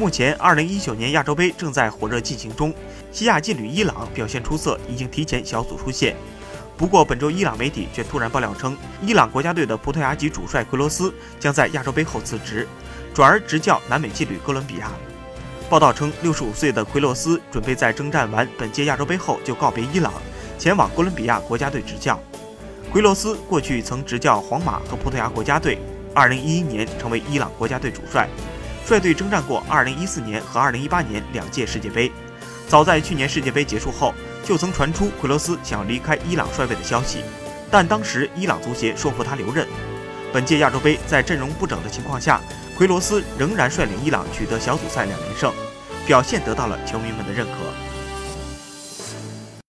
目前，2019年亚洲杯正在火热进行中，西亚劲旅伊朗表现出色，已经提前小组出线。不过，本周伊朗媒体却突然爆料称，伊朗国家队的葡萄牙籍主帅奎罗斯将在亚洲杯后辞职，转而执教南美劲旅哥伦比亚。报道称，65岁的奎罗斯准备在征战完本届亚洲杯后就告别伊朗，前往哥伦比亚国家队执教。奎罗斯过去曾执教皇马和葡萄牙国家队，2011年成为伊朗国家队主帅。率队征战过2014年和2018年两届世界杯，早在去年世界杯结束后，就曾传出奎罗斯想要离开伊朗帅位的消息，但当时伊朗足协说服他留任。本届亚洲杯在阵容不整的情况下，奎罗斯仍然率领伊朗取得小组赛两连胜，表现得到了球迷们的认可。